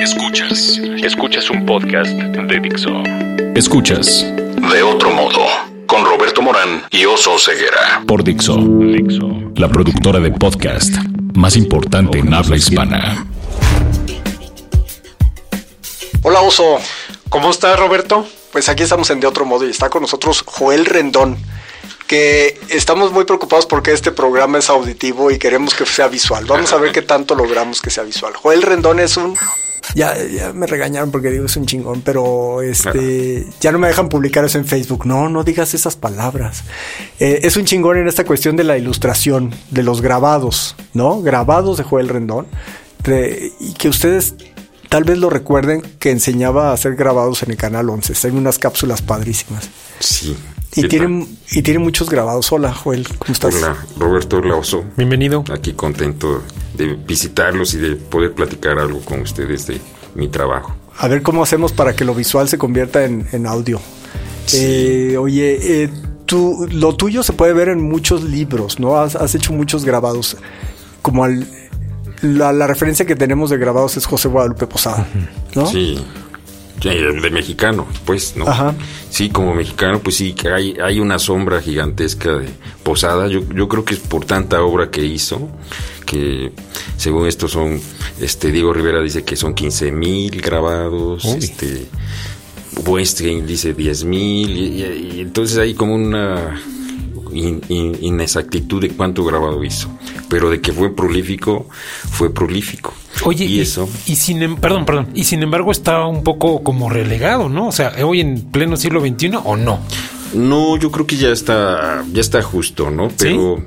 Escuchas. Escuchas un podcast de Dixo. Escuchas. De otro modo. Con Roberto Morán y Oso Ceguera. Por Dixo. Dixo. La productora de podcast más importante en habla hispana. Hola Oso. ¿Cómo estás, Roberto? Pues aquí estamos en De Otro Modo y está con nosotros Joel Rendón, que estamos muy preocupados porque este programa es auditivo y queremos que sea visual. Vamos a ver qué tanto logramos que sea visual. Joel Rendón es un... Ya, ya me regañaron porque digo es un chingón, pero este ya no me dejan publicar eso en Facebook. No, no digas esas palabras. Eh, es un chingón en esta cuestión de la ilustración, de los grabados, ¿no? Grabados de Joel Rendón. de- y que ustedes tal vez lo recuerden que enseñaba a hacer grabados en el canal 11. Está en unas cápsulas padrísimas. Sí. Y ¿Qué tiene, y tiene muchos grabados. Hola, Joel, ¿cómo estás? Hola, Roberto Laoso. Bienvenido. Aquí contento de visitarlos y de poder platicar algo con ustedes de mi trabajo. A ver cómo hacemos para que lo visual se convierta en, en audio. Sí. Eh, oye, eh, tú, lo tuyo se puede ver en muchos libros, ¿no? Has, has hecho muchos grabados. Como al- la, la referencia que tenemos de grabados es José Guadalupe Posada, ¿no? Sí. Sí, De mexicano, pues, ¿no? Ajá. Sí, como mexicano, pues sí, que hay, hay una sombra gigantesca de Posada. Yo, yo creo que es por tanta obra que hizo, que según esto son, este, Diego Rivera dice que son 15 mil grabados, Uy. este, Westgate dice 10 mil, y, y- y entonces hay como una in- in- inexactitud de cuánto grabado hizo. Pero de que fue prolífico, fue prolífico. Oye, y eso. y sin, em- perdón, perdón, y sin embargo está un poco como relegado, ¿no? O sea, hoy en pleno siglo XXI o no. No, yo creo que ya está, ya está justo, ¿no? Pero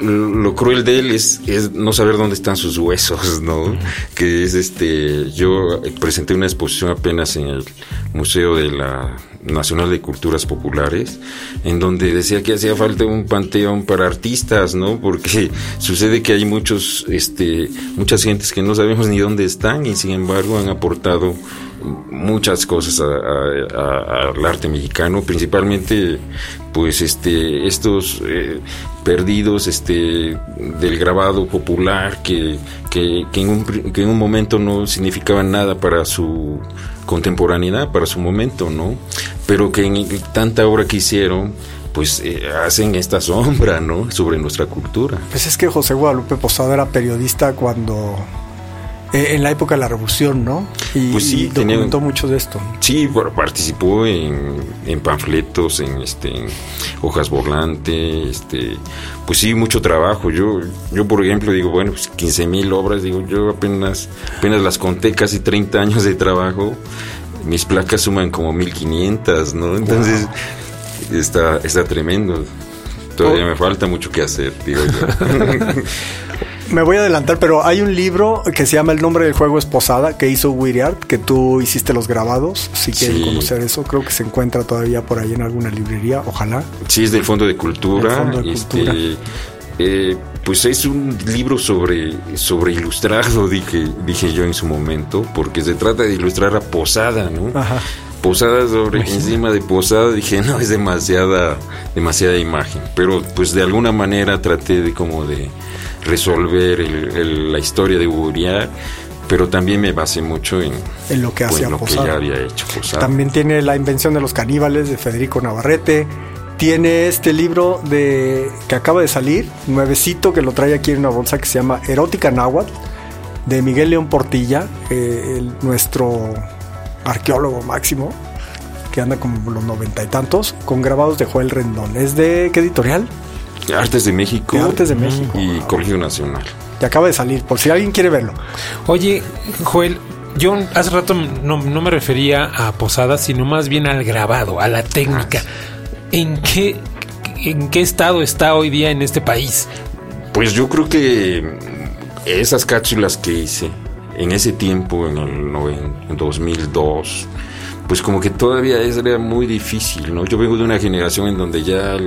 lo cruel de él es, es no saber dónde están sus huesos, ¿no? Que es este, yo presenté una exposición apenas en el Museo de la Nacional de Culturas Populares, en donde decía que hacía falta un panteón para artistas, ¿no? Porque sucede que hay muchos, este, muchas gentes que no sabemos ni dónde están y sin embargo han aportado muchas cosas al arte mexicano, principalmente pues este estos eh, perdidos este del grabado popular que, que, que en un momento no significaban nada para su contemporaneidad, para su momento, ¿no? Pero que en tanta obra que hicieron pues eh, hacen esta sombra, ¿no? Sobre nuestra cultura. Pues es que José Guadalupe Posada era periodista cuando... eh, en la época de la revolución, ¿no? Y, Pues sí, y tenía- documentó mucho de esto. Sí, participó en, en panfletos, en este en hojas volante, este, pues sí, mucho trabajo. Yo, yo por ejemplo digo, bueno, pues 15 mil obras, digo, yo apenas, apenas las conté, casi 30 años de trabajo. Mis placas suman como 1500, ¿no? Entonces, está, está tremendo. Todavía Oh. me falta mucho que hacer, digo yo. Me voy a adelantar, pero hay un libro que se llama El nombre del juego es Posada, que hizo Weird, que tú hiciste los grabados. Si quieren Sí. conocer eso, creo que se encuentra todavía por ahí en alguna librería, ojalá. Sí, es del Fondo de Cultura. Fondo de este, Cultura. eh, pues es un libro sobre, sobre ilustrado, dije, dije yo en su momento, porque se trata de ilustrar a Posada, ¿no? Ajá. Posada sobre encima de Posada, dije, no, es demasiada, demasiada imagen. Pero pues de alguna manera traté de como de resolver el- el- la historia de Uriah, pero también me basé mucho en, En lo que pues, hacía Posada. ya había hecho Posada. También tiene La invención de los caníbales de Federico Navarrete. Tiene este libro de que acaba de salir, nuevecito, que lo trae aquí en una bolsa que se llama Erótica Náhuatl, de Miguel León Portilla, eh, el- nuestro arqueólogo máximo, que anda como los noventa y tantos, con grabados de Joel Rendón. ¿Es de qué editorial? Artes de México. De Artes de México. Y Colegio Nacional. Que acaba de salir, por si alguien quiere verlo. Oye, Joel, yo hace rato no, no me refería a Posada, sino más bien al grabado, a la técnica. ¿En qué, ¿En qué estado está hoy día en este país? Pues yo creo que esas cápsulas que hice en ese tiempo, en el noven- en 2002, pues como que todavía era muy difícil, ¿no? Yo vengo de una generación en donde ya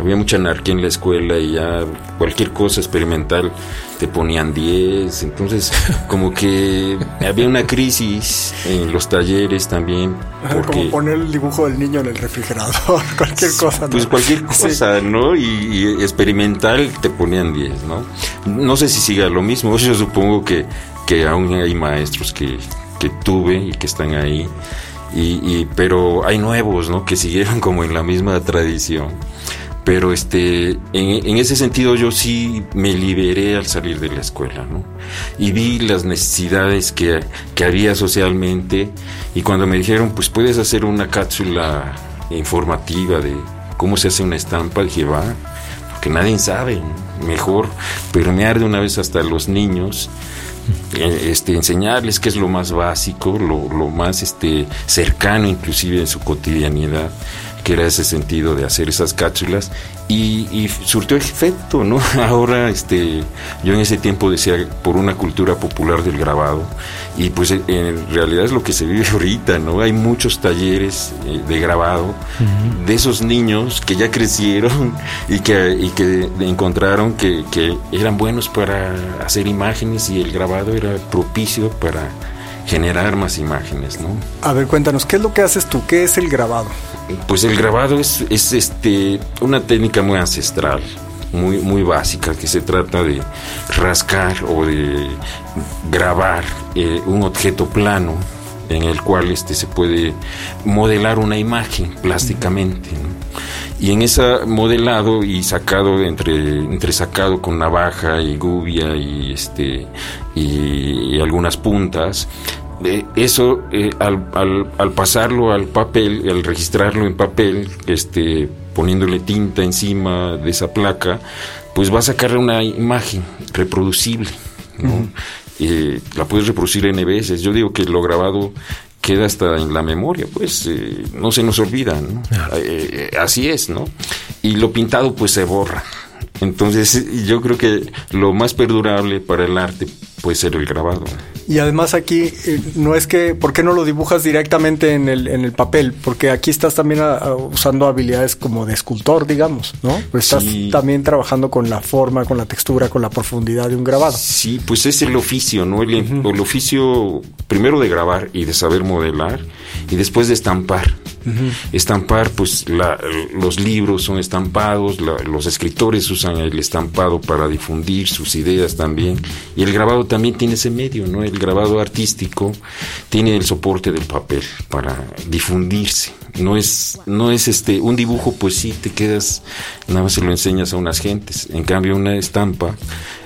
había mucha anarquía en la escuela y ya cualquier cosa experimental te ponían 10, entonces como que había una crisis en los talleres también. Porque, como poner el dibujo del niño en el refrigerador, cualquier cosa. ¿no? Pues cualquier cosa, ¿no? Y, experimental te ponían 10, ¿no? No sé si siga lo mismo, yo supongo que, que aún hay maestros que, que tuve y que están ahí. Y, pero hay nuevos, ¿no? Que siguieron como en la misma tradición. Pero este, en, ese sentido yo sí me liberé al salir de la escuela, ¿no? Y vi las necesidades que, que había socialmente y cuando me dijeron, pues puedes hacer una cápsula informativa de cómo se hace una estampa, dije, va, porque nadie sabe, mejor permear de una vez hasta los niños este, enseñarles qué es lo más básico, lo, lo más este, cercano inclusive en su cotidianidad que era ese sentido de hacer esas cápsulas y, y, surtió efecto, ¿no? Ahora, este, yo en ese tiempo decía por una cultura popular del grabado y pues en realidad es lo que se vive ahorita, ¿no? Hay muchos talleres eh, de grabado de esos niños que ya crecieron y que, y que encontraron que, que eran buenos para hacer imágenes y el grabado era propicio para generar más imágenes, ¿no? A ver, cuéntanos, ¿qué es lo que haces tú? ¿Qué es el grabado? Pues el grabado es, es este, una técnica muy ancestral, muy, muy básica, que se trata de rascar o de grabar eh, un objeto plano en el cual este, se puede modelar una imagen plásticamente. Y en ese modelado y sacado entre, entre sacado con navaja y gubia y este y algunas puntas, eso eh, al, al, pasarlo al papel, al registrarlo en papel, este, poniéndole tinta encima de esa placa, pues va a sacar una imagen reproducible. Eh, la puedes reproducir N veces. Yo digo que lo grabado queda hasta en la memoria, pues eh, no se nos olvida, así es, ¿no? Y lo pintado pues se borra. Entonces yo creo que lo más perdurable para el arte puede ser el grabado. Y además aquí eh, no es que, ¿por qué no lo dibujas directamente en el, en el papel? Porque aquí estás también ah, ah, usando habilidades como de escultor, digamos, ¿no? Pues estás también trabajando con la forma, con la textura, con la profundidad de un grabado. Sí, pues es el oficio, ¿no? El, el oficio primero de grabar y de saber modelar y después de estampar. Estampar, pues los libros son estampados, los escritores usan el estampado para difundir sus ideas también. Y el grabado también tiene ese medio, ¿no? El grabado artístico tiene el soporte del papel para difundirse. No es, no es este, un dibujo, pues sí, te quedas, nada más se lo enseñas a unas gentes. En cambio, una estampa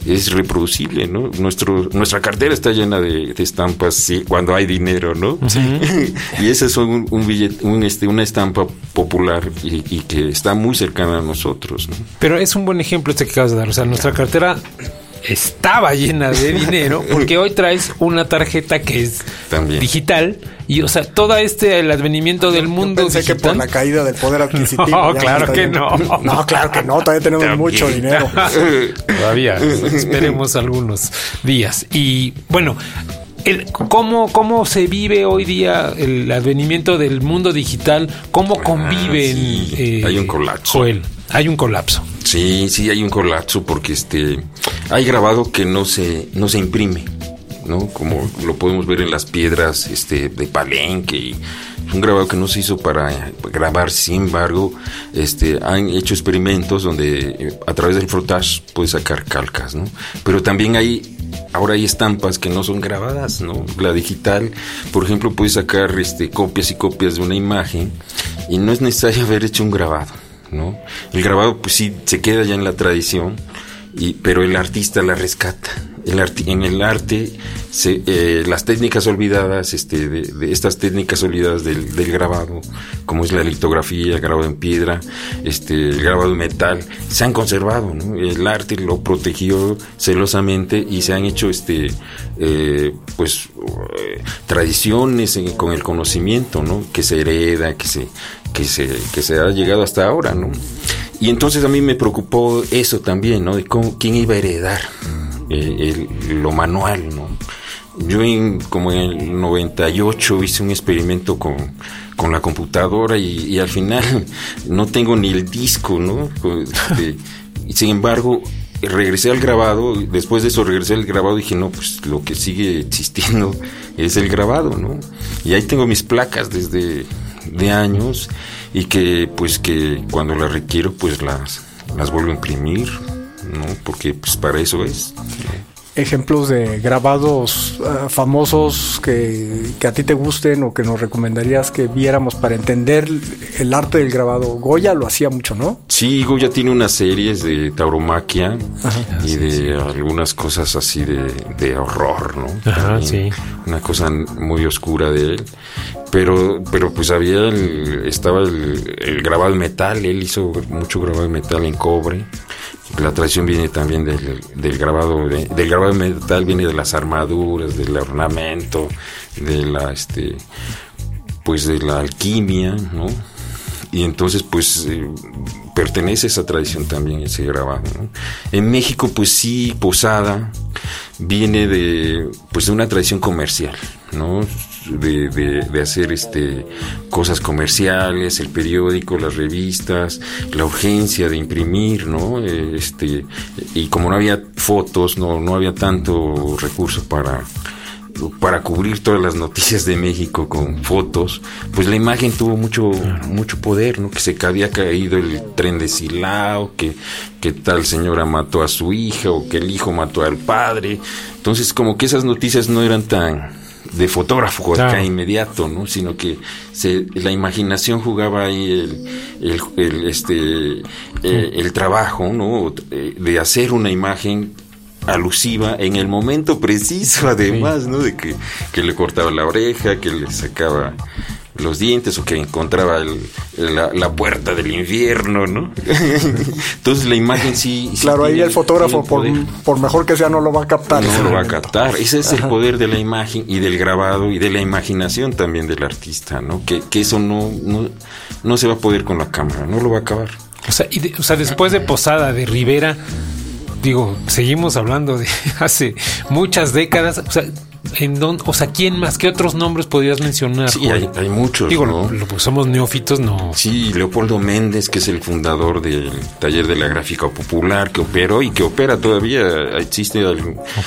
es reproducible, ¿no? Nuestro, nuestra cartera está llena de, estampas sí, cuando hay dinero, ¿no? y esa es un, un, este, una estampa popular y, y, que está muy cercana a nosotros, ¿no? Pero es un buen ejemplo este que acabas de dar. O sea, nuestra cartera estaba llena de dinero porque hoy traes una tarjeta que es digital y o sea todo este el advenimiento del mundo pensé que por la caída del poder adquisitivo no claro que no no claro que no todavía tenemos mucho dinero todavía esperemos algunos días y bueno el, ¿cómo, ¿Cómo se vive hoy día el advenimiento del mundo digital? ¿Cómo ah, conviven? Eh, hay un colapso. hay un colapso. Sí, sí, hay un colapso porque este hay grabado que no se, no se imprime, ¿no? Como lo podemos ver en las piedras este, de Palenque y un grabado que no se hizo para grabar, sin embargo, este, han hecho experimentos donde eh, a través del frotage puedes sacar calcas, ¿no? Pero también hay, ahora hay estampas que no son grabadas, ¿no? La digital, por ejemplo, puedes sacar este, copias y copias de una imagen y no es necesario haber hecho un grabado, El grabado, pues sí, se queda ya en la tradición, y, pero el artista la rescata. En el arte, se, eh, las técnicas olvidadas, este, de, estas técnicas olvidadas del, del, grabado, como es la litografía, el grabado en piedra, este, el grabado en metal, se han conservado. ¿no? El arte lo protegió celosamente y se han hecho este, eh, pues, eh, tradiciones con el conocimiento, ¿no? que se hereda, que se, que se, que se ha llegado hasta ahora. ¿no? Y entonces a mí me preocupó eso también, ¿no? De cómo, quién iba a heredar eh, lo manual, ¿no? yo en, como en el 98 hice un experimento con, la computadora y, al final no tengo ni el disco, ¿no? Este, sin embargo, regresé al grabado, después de eso regresé al grabado y dije, no, pues lo que sigue existiendo es el grabado, ¿no? Y ahí tengo mis placas desde de años y que pues que cuando las requiero pues las, las vuelvo a imprimir, ¿no? Porque pues para eso es ejemplos de grabados eh, famosos que, a ti te gusten o que nos recomendarías que viéramos para entender el arte del grabado? Goya lo hacía mucho, ¿no? Sí, Goya tiene unas series de tauromaquia y de algunas cosas así de, horror, ¿no? Ajá, sí. Una cosa muy oscura de él. Pero, pero pues había, estaba el, el grabado de metal, él hizo mucho grabado de metal en cobre. La tradición viene también del, grabado del grabado metal viene de las armaduras del ornamento de la este pues de la alquimia no y entonces pues eh, pertenece a esa tradición también ese grabado en México pues sí Posada viene de pues de una tradición comercial no de, de, hacer este cosas comerciales, el periódico, las revistas, la urgencia de imprimir, ¿no? Este, y como no había fotos, no, no había tanto recurso para para cubrir todas las noticias de México con fotos, pues la imagen tuvo mucho mucho poder, ¿no? Que se había caído el tren de Silao, que, que tal señora mató a su hija o que el hijo mató al padre. Entonces, como que esas noticias no eran tan de fotógrafo acá inmediato, ¿no? Sino que se, la imaginación jugaba ahí el, el, este, eh, el trabajo, ¿no? Eh, de hacer una imagen alusiva en el momento preciso, además, ¿no? De que, que le cortaba la oreja, que le sacaba los dientes o que encontraba la, puerta del infierno, ¿no? Entonces la imagen sí... claro, ahí el fotógrafo, por, por, mejor que sea, no lo va a captar. No lo va a captar. Ese es el poder de la imagen y del grabado y de la imaginación también del artista, ¿no? Que, que eso no, no, no se va a poder con la cámara, no lo va a acabar. O sea, y o sea después de Posada, de Rivera, digo, seguimos hablando de hace muchas décadas. O sea, en dónde, o sea, ¿quién más? ¿Qué otros nombres podrías mencionar? Sí, hay, muchos. Digo, ¿no? lo, pues somos neófitos, no. Sí, Leopoldo Méndez, que es el fundador del taller de la gráfica popular, que operó y que opera todavía, existe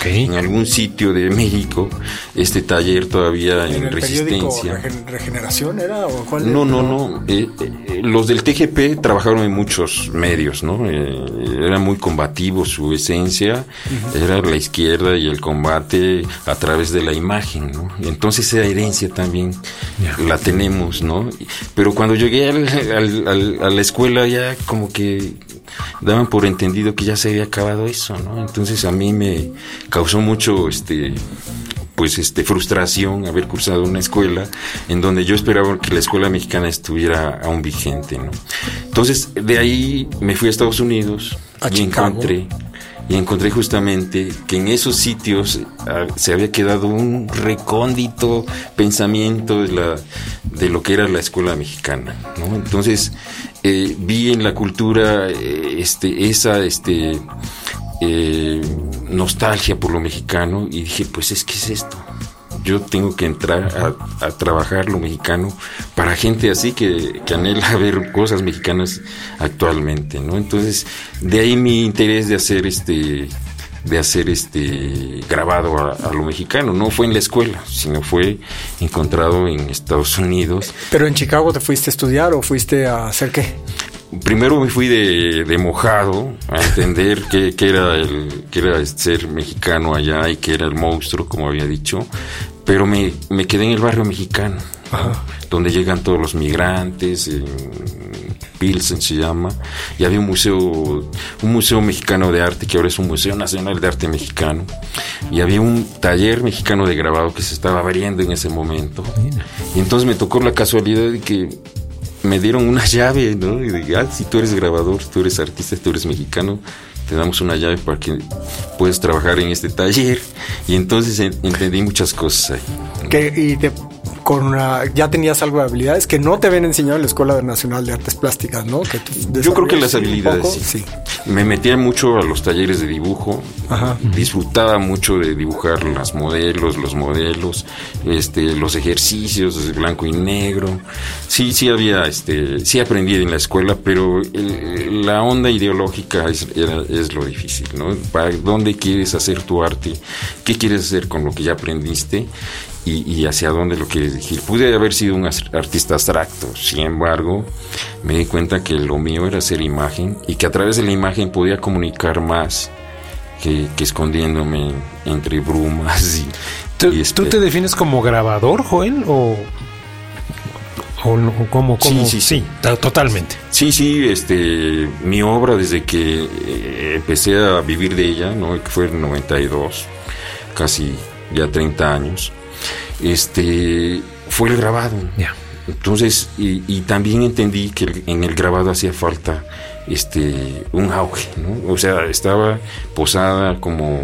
en algún sitio de México, este taller todavía en, resistencia. ¿Regeneración era? O cuál no, no, no, eh, eh, los del TGP trabajaron en muchos medios, ¿no? Eh, era muy combativo su esencia, era la izquierda y el combate a través de la imagen, ¿no? Entonces esa herencia también la tenemos, ¿no? Pero cuando llegué al, a la escuela ya como que daban por entendido que ya se había acabado eso, ¿no? Entonces a mí me causó mucho, este, pues este frustración haber cursado una escuela en donde yo esperaba que la escuela mexicana estuviera aún vigente, ¿no? Entonces de ahí me fui a Estados Unidos y encontré y encontré justamente que en esos sitios ah, se había quedado un recóndito pensamiento de, lo que era la escuela mexicana. ¿no? Entonces eh, vi en la cultura eh, este, esa este, eh, nostalgia por lo mexicano y dije, pues es que es esto yo tengo que entrar a, trabajar lo mexicano para gente así que, anhela ver cosas mexicanas actualmente, ¿no? Entonces, de ahí mi interés de hacer este de hacer este grabado a, lo mexicano. No fue en la escuela, sino fue encontrado en Estados Unidos. ¿Pero en Chicago te fuiste a estudiar o fuiste a hacer qué? Primero me fui de, de mojado a entender qué, era el, qué era ser mexicano allá y qué era el monstruo, como había dicho pero me, me quedé en el barrio mexicano, donde llegan todos los migrantes, en Pilsen se llama, y había un museo, un museo mexicano de arte que ahora es un museo nacional de arte mexicano, y había un taller mexicano de grabado que se estaba abriendo en ese momento, y entonces me tocó la casualidad de que me dieron una llave, ¿no? Y de, ah, si tú eres grabador, tú eres artista, tú eres mexicano, te damos una llave para que puedas trabajar en este taller. Y entonces entendí muchas cosas ahí. Y con ya tenías algo de habilidades que no te habían enseñado en la Escuela Nacional de Artes Plásticas, ¿no? Que Yo creo que las habilidades, sí. me metía mucho a los talleres de dibujo, disfrutaba mucho de dibujar las modelos, los modelos, este, los ejercicios de blanco y negro. Sí, sí había, este, sí aprendí en la escuela, pero la onda ideológica es, es lo difícil, ¿no? ¿Para dónde quieres hacer tu arte? ¿Qué quieres hacer con lo que ya aprendiste? Y, hacia dónde lo quieres dirigir. Pude haber sido un artista abstracto, sin embargo, me di cuenta que lo mío era hacer imagen y que a través de la imagen podía comunicar más que, escondiéndome entre brumas y... ¿Tú, ¿Tú te defines como grabador, Joel? ¿O, o, como, Sí, sí, sí, totalmente. Sí, sí, este, mi obra desde que eh, empecé a vivir de ella, ¿no? que fue en 92, casi ya 30 años, este, fue el grabado. Entonces, y, también entendí que en el grabado hacía falta este un auge, ¿no? O sea, estaba posada como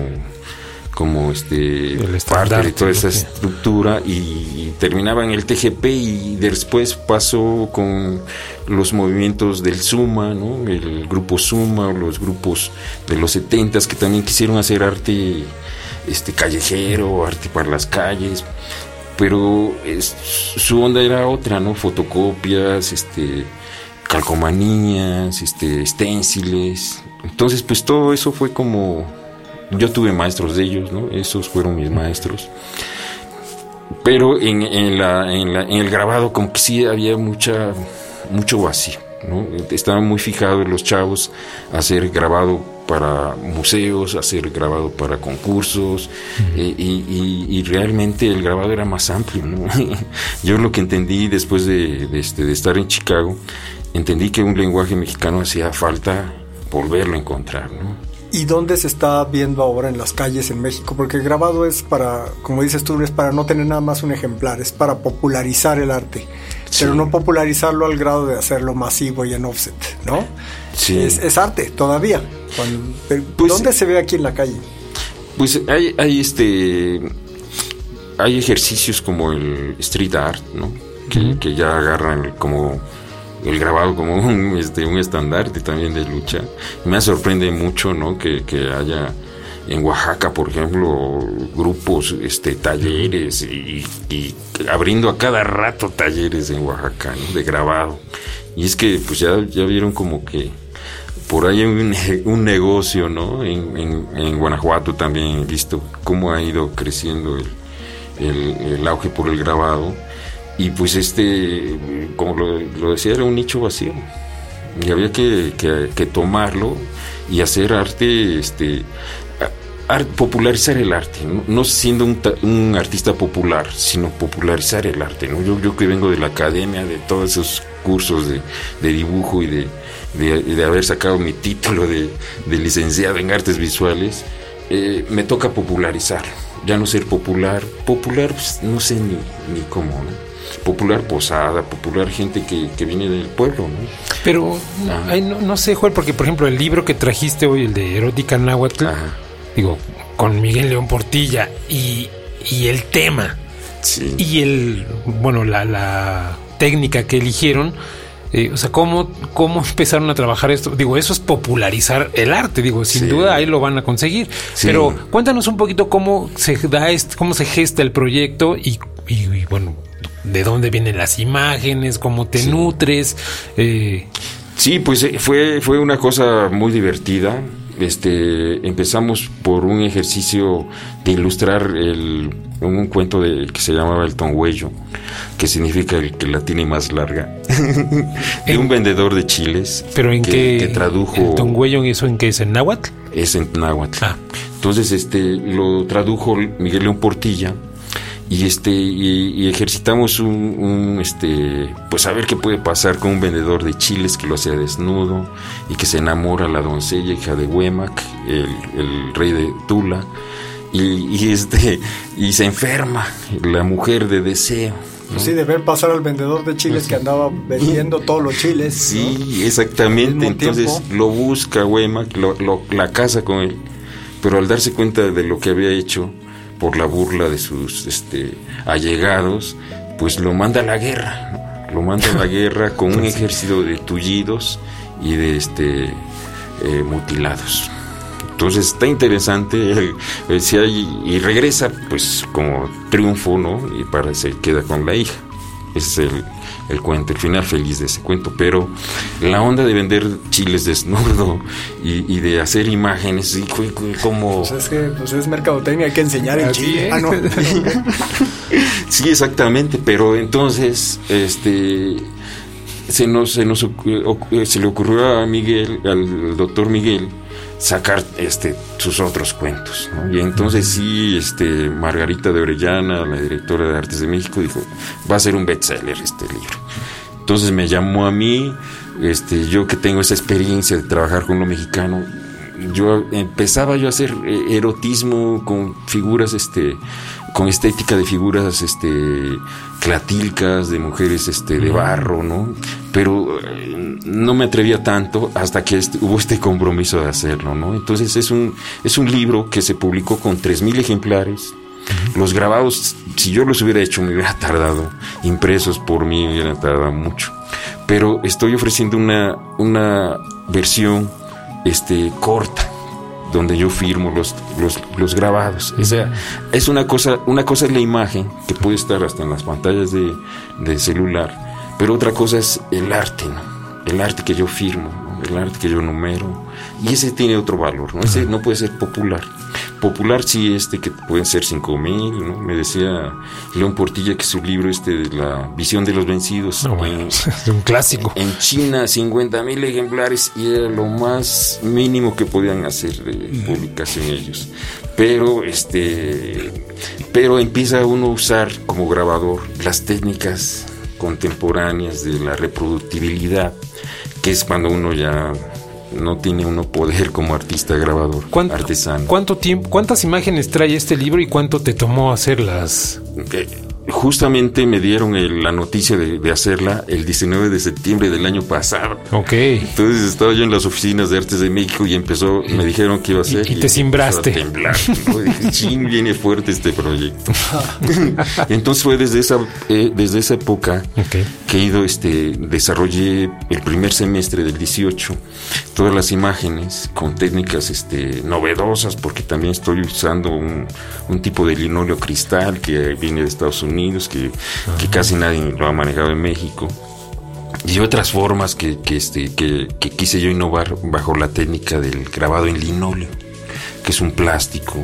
como este parte de toda esa estructura y, terminaba en el TGP y después pasó con los movimientos del Suma, ¿no? el grupo Suma o los grupos de los setentas que también quisieron hacer arte este callejero, arte para las calles, pero su onda era otra, ¿no? Fotocopias, este calcomanías, este esténciles. Entonces, pues todo eso fue como yo tuve maestros de ellos, ¿no? Esos fueron mis maestros. Pero en, el grabado como que sí había mucha mucho vacío, ¿no? Estaban muy fijados los chavos a hacer grabado para museos, hacer grabado para concursos eh, y, realmente el grabado era más amplio. Yo lo que entendí después de, este, de estar en Chicago, entendí que un lenguaje mexicano hacía falta volverlo a encontrar. ¿Y dónde se está viendo ahora en las calles en México? Porque grabado es para, como dices tú, es para no tener nada más un ejemplar, es para popularizar el arte, pero no popularizarlo al grado de hacerlo masivo y en offset, ¿no? Sí. Es, arte todavía. Pues ¿Dónde se ve aquí en la calle? Pues hay, hay este hay ejercicios como el street art, ¿no? Que, ya agarran como el grabado como un, este, un estandarte también de lucha. Me sorprende mucho, ¿no? Que, haya en Oaxaca, por ejemplo, grupos, este, talleres y, abriendo a cada rato talleres en Oaxaca, De grabado. Y es que, pues ya, ya vieron como que por ahí hay un, negocio, ¿no? En, Guanajuato también visto cómo ha ido creciendo el, auge por el grabado. Y pues este, como lo, decía, era un nicho vacío. Y había que, tomarlo y hacer arte, este, popularizar el arte, no, siendo un, artista popular, sino popularizar el arte. ¿no? Yo, yo que vengo de la academia, de todos esos cursos de dibujo y de, de, haber sacado mi título de, licenciado en artes visuales, eh, me toca popularizar, ya no ser popular, popular pues, no sé ni, ni cómo, popular posada, popular gente que, viene del pueblo, ¿no? Pero no, sé, Juan, porque por ejemplo el libro que trajiste hoy, el de Erótica Náhuatl, digo, con Miguel León Portilla y, y el tema y el, bueno, la, la técnica que eligieron, eh, o sea, ¿cómo, ¿cómo empezaron a trabajar esto? Digo, eso es popularizar el arte, digo, sin duda ahí lo van a conseguir. Pero cuéntanos un poquito cómo se da, este, cómo se gesta el proyecto y, bueno, de dónde vienen las imágenes, cómo te nutres. Eh. Sí, pues eh, fue, fue una cosa muy divertida. Este, empezamos por un ejercicio de ilustrar el un cuento de, que se llamaba El Tongüello, que significa el que la tiene más larga, de un vendedor de chiles. ¿Pero en que, qué? tradujo. ¿El Tongüello eso en qué es? ¿En náhuatl? Es en náhuatl. Ah. Entonces, este, lo tradujo Miguel León Portilla y este y, ejercitamos un, este pues a ver qué puede pasar con un vendedor de chiles que lo hacía desnudo y que se enamora la doncella hija de Huemac el, el rey de Tula y, este y se enferma la mujer de deseo. Sí, de ver pasar al vendedor de chiles que andaba vendiendo todos los chiles. Sí, exactamente. Entonces lo busca Wema, lo, la casa con él. Pero al darse cuenta de lo que había hecho por la burla de sus este, allegados, pues lo manda a la guerra. Lo manda a la guerra con un ejército de tullidos y de este eh, mutilados. Entonces está interesante, eh, si hay, y regresa pues como triunfo, ¿no? Y para se queda con la hija. Es el, el cuento, el final feliz de ese cuento, pero la onda de vender chiles desnudo y, y de hacer imágenes, y como... Pues es que pues es mercadotecnia, hay que enseñar el chile. Ah, no. sí, exactamente, pero entonces, este... Se, nos, se, nos, se le ocurrió a Miguel, al doctor Miguel, sacar este sus otros cuentos. Y entonces sí, este Margarita de Orellana, la directora de Artes de México, dijo, va a ser un bestseller este libro. Entonces me llamó a mí, este, yo que tengo esa experiencia de trabajar con lo mexicano, yo empezaba yo a hacer eh, erotismo con figuras, este, con estética de figuras, este, clatilcas, de mujeres, este, de barro, ¿no? Pero eh, no me atrevía tanto hasta que este, hubo este compromiso de hacerlo, ¿no? Entonces es un, es un libro que se publicó con 3.000 ejemplares. Los grabados, si yo los hubiera hecho, me hubiera tardado. Impresos por mí, me hubiera tardado mucho. Pero estoy ofreciendo una, una versión este, corta, donde yo firmo los, los, grabados. O sea, es una cosa, una cosa es la imagen, que puede estar hasta en las pantallas de, de celular, pero otra cosa es el arte, el arte que yo firmo, el arte que yo numero, y ese tiene otro valor, ¿no? Ese no puede ser popular. Popular sí este que pueden ser cinco mil, ¿no? Me decía León Portilla que su libro este de la visión de los vencidos. es un clásico. En China 50 mil ejemplares y era lo más mínimo que podían hacer de publicación ellos. Pero este pero empieza uno a usar como grabador las técnicas contemporáneas de la reproductibilidad, que es cuando uno ya no tiene uno poder como artista grabador, ¿Cuánto, artesano. ¿Cuánto tiempo, cuántas imágenes trae este libro y cuánto te tomó hacerlas? Justamente me dieron la noticia de, hacerla el 19 de septiembre del año pasado. Ok. Entonces estaba yo en las oficinas de Artes de México y empezó, me dijeron que iba a ser. Y, te simbraste. temblar. ching, viene fuerte este proyecto. Entonces fue desde esa, eh, desde esa época que he ido, este, desarrollé el primer semestre del 18 todas las imágenes con técnicas este, novedosas, porque también estoy usando un, un tipo de linóleo cristal que viene de Estados Unidos que, casi nadie lo ha manejado en México. Y otras formas que, este, que, quise yo innovar bajo la técnica del grabado en linóleo, que es un plástico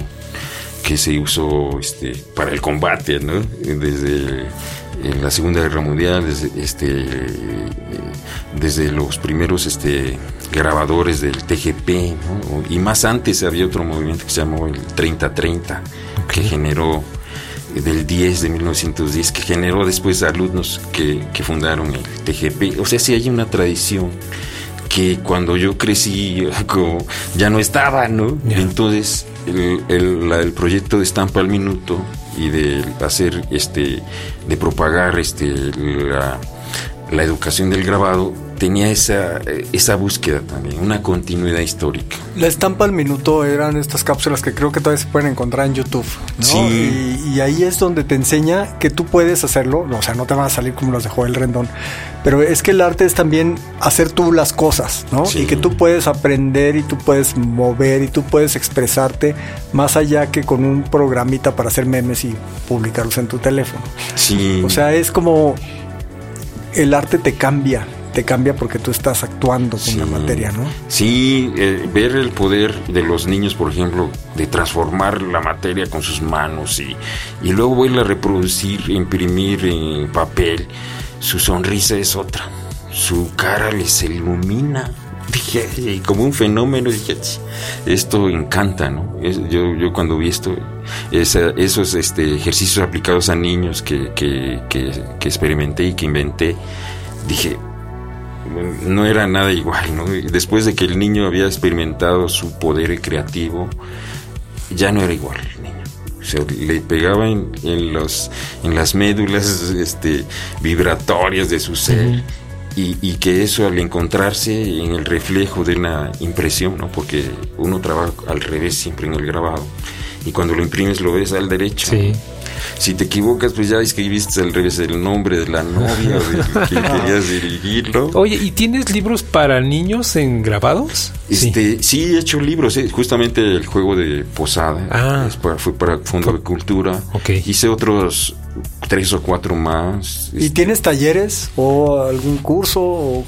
que se usó este, para el combate, Desde la Segunda Guerra Mundial, desde, este, desde los primeros este, grabadores del TGP, y más antes había otro movimiento que se llamó el 3030, que generó del 10 de 1910 que generó después alumnos que, que fundaron el TGP. O sea, si hay una tradición que cuando yo crecí ya no estaba, ¿no? Entonces el, el, el, proyecto de Estampa al Minuto y de hacer este, de propagar este, la, la educación del grabado tenía esa, esa búsqueda también, una continuidad histórica. La estampa al minuto eran estas cápsulas que creo que todavía se pueden encontrar en YouTube. Sí. Y, ahí es donde te enseña que tú puedes hacerlo, o sea, no te van a salir como los de Joel Rendón, pero es que el arte es también hacer tú las cosas, ¿no? Y que tú puedes aprender y tú puedes mover y tú puedes expresarte más allá que con un programita para hacer memes y publicarlos en tu teléfono. Sí. O sea, es como el arte te cambia, te cambia porque tú estás actuando con la materia, ¿no? Sí, eh, ver el poder de los niños, por ejemplo, de transformar la materia con sus manos y, y luego vuelve a reproducir, imprimir en papel, su sonrisa es otra, su cara les ilumina. Dije, como un fenómeno, dije, esto encanta, ¿no? yo, yo cuando vi esto, esos este, ejercicios aplicados a niños que, que, que, que experimenté y que inventé, dije, no era nada igual, ¿no? Después de que el niño había experimentado su poder creativo, ya no era igual el niño. O sea, le pegaba en, los, en las médulas este, vibratorias de su ser. Y, que eso al encontrarse en el reflejo de una impresión, ¿no? Porque uno trabaja al revés siempre en el grabado. Y cuando lo imprimes lo ves al derecho. Si te equivocas, pues ya escribiste al revés el nombre de la novia o de quien querías dirigirlo. Oye, ¿y tienes libros para niños en grabados? Este, sí, he hecho libros, eh, justamente el juego de Posada, ah. fue para Fondo de Cultura. Okay. Hice otros tres o cuatro más. ¿Y tienes talleres o algún curso?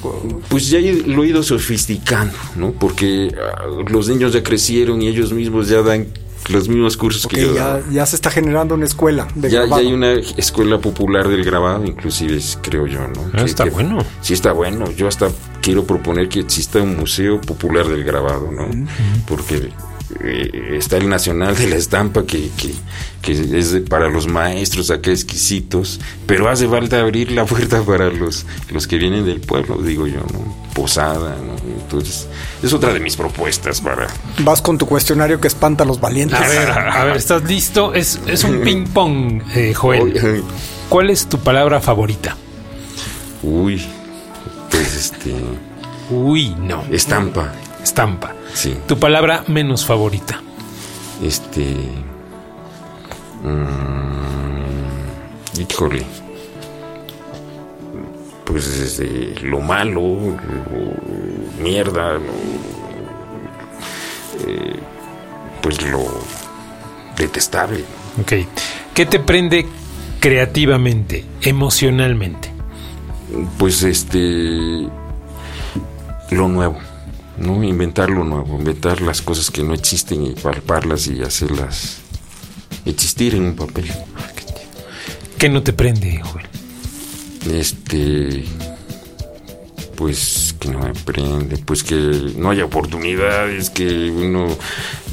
Pues ya lo he ido sofisticando, ¿no? Porque ah, los niños ya crecieron y ellos mismos ya dan los mismos cursos que yo ya, ya se está generando una escuela de ya, ya, hay una escuela popular del grabado, inclusive creo yo, ¿no? Ah, está bueno. Sí está bueno. Yo hasta quiero proponer que exista un museo popular del grabado, ¿no? Porque eh, está el Nacional de la Estampa que, que, es para los maestros acá exquisitos, pero hace falta abrir la puerta para los, los que vienen del pueblo, digo yo, ¿no? Posada, ¿no? Entonces, es otra de mis propuestas para... Vas con tu cuestionario que espanta a los valientes. A ver, a ver, ¿estás listo? Es, es un ping-pong, eh, Joel. ¿Cuál es tu palabra favorita? Uy, pues este... Uy, no. Estampa. Estampa. Sí. ¿Tu palabra menos favorita? Este. Mmm, híjole. Pues este, lo malo, lo, mierda, eh, pues lo detestable. Ok. ¿Qué te prende creativamente, emocionalmente? Pues este. Lo nuevo. ¿No? Inventar lo nuevo, inventar las cosas que no existen y palparlas y hacerlas existir en un papel. ¿Qué no te prende, Joel? Este, pues que no me prende, pues que no haya oportunidades, que uno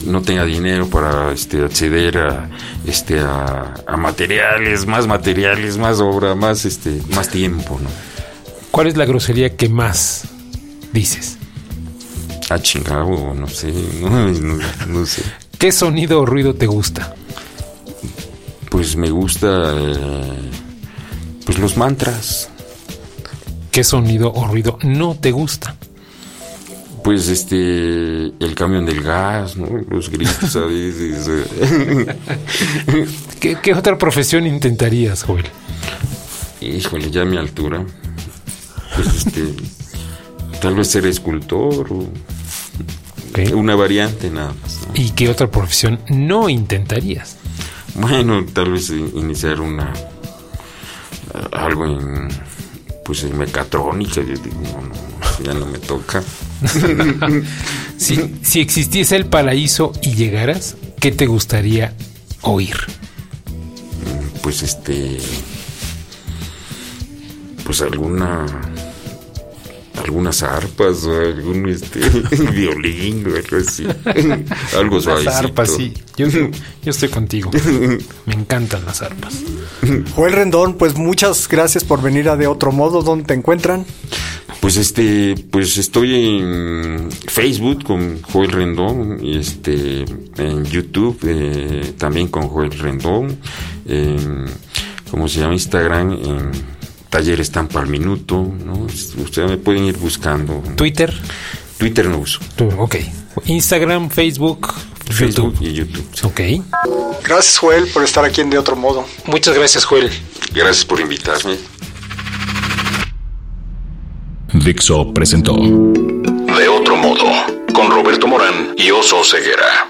no tenga dinero para este, acceder a, este, a, a materiales, más materiales, más obra, más, este, más tiempo, ¿no? ¿Cuál es la grosería que más dices? Ah, chingado, no sé, no, sé. ¿Qué sonido o ruido te gusta? Pues me gusta, eh, pues los mantras. ¿Qué sonido o ruido no te gusta? Pues este, el camión del gas, ¿no? Los gritos a veces. ¿Qué, ¿Qué, otra profesión intentarías, Joel? Híjole, ya a mi altura. Pues este, tal vez ser escultor o una variante nada más. ¿Y qué otra profesión no intentarías? Bueno, tal vez iniciar una algo en pues en mecatrónica, yo digo, no, ya no me toca. si, si existiese el paraíso y llegaras, ¿qué te gustaría oír? Pues este pues alguna algunas arpas o algún este, violín o algo así. algo. Las arpas, sí. Yo, estoy contigo. Me encantan las arpas. Joel Rendón, pues muchas gracias por venir a De Otro Modo. ¿Dónde te encuentran? Pues este, pues estoy en Facebook con Joel Rendón y este en YouTube eh, también con Joel Rendón, en, ¿cómo se llama? Instagram en taller Estampa al Minuto, ¿no? Ustedes me pueden ir buscando. ¿Twitter? Twitter no uso. Ok. Instagram, Facebook, Facebook y YouTube. Ok. Gracias, Joel, por estar aquí en De Otro Modo. Muchas gracias, Joel. Gracias por invitarme. Dixo presentó De Otro Modo con Roberto Morán y Oso Ceguera.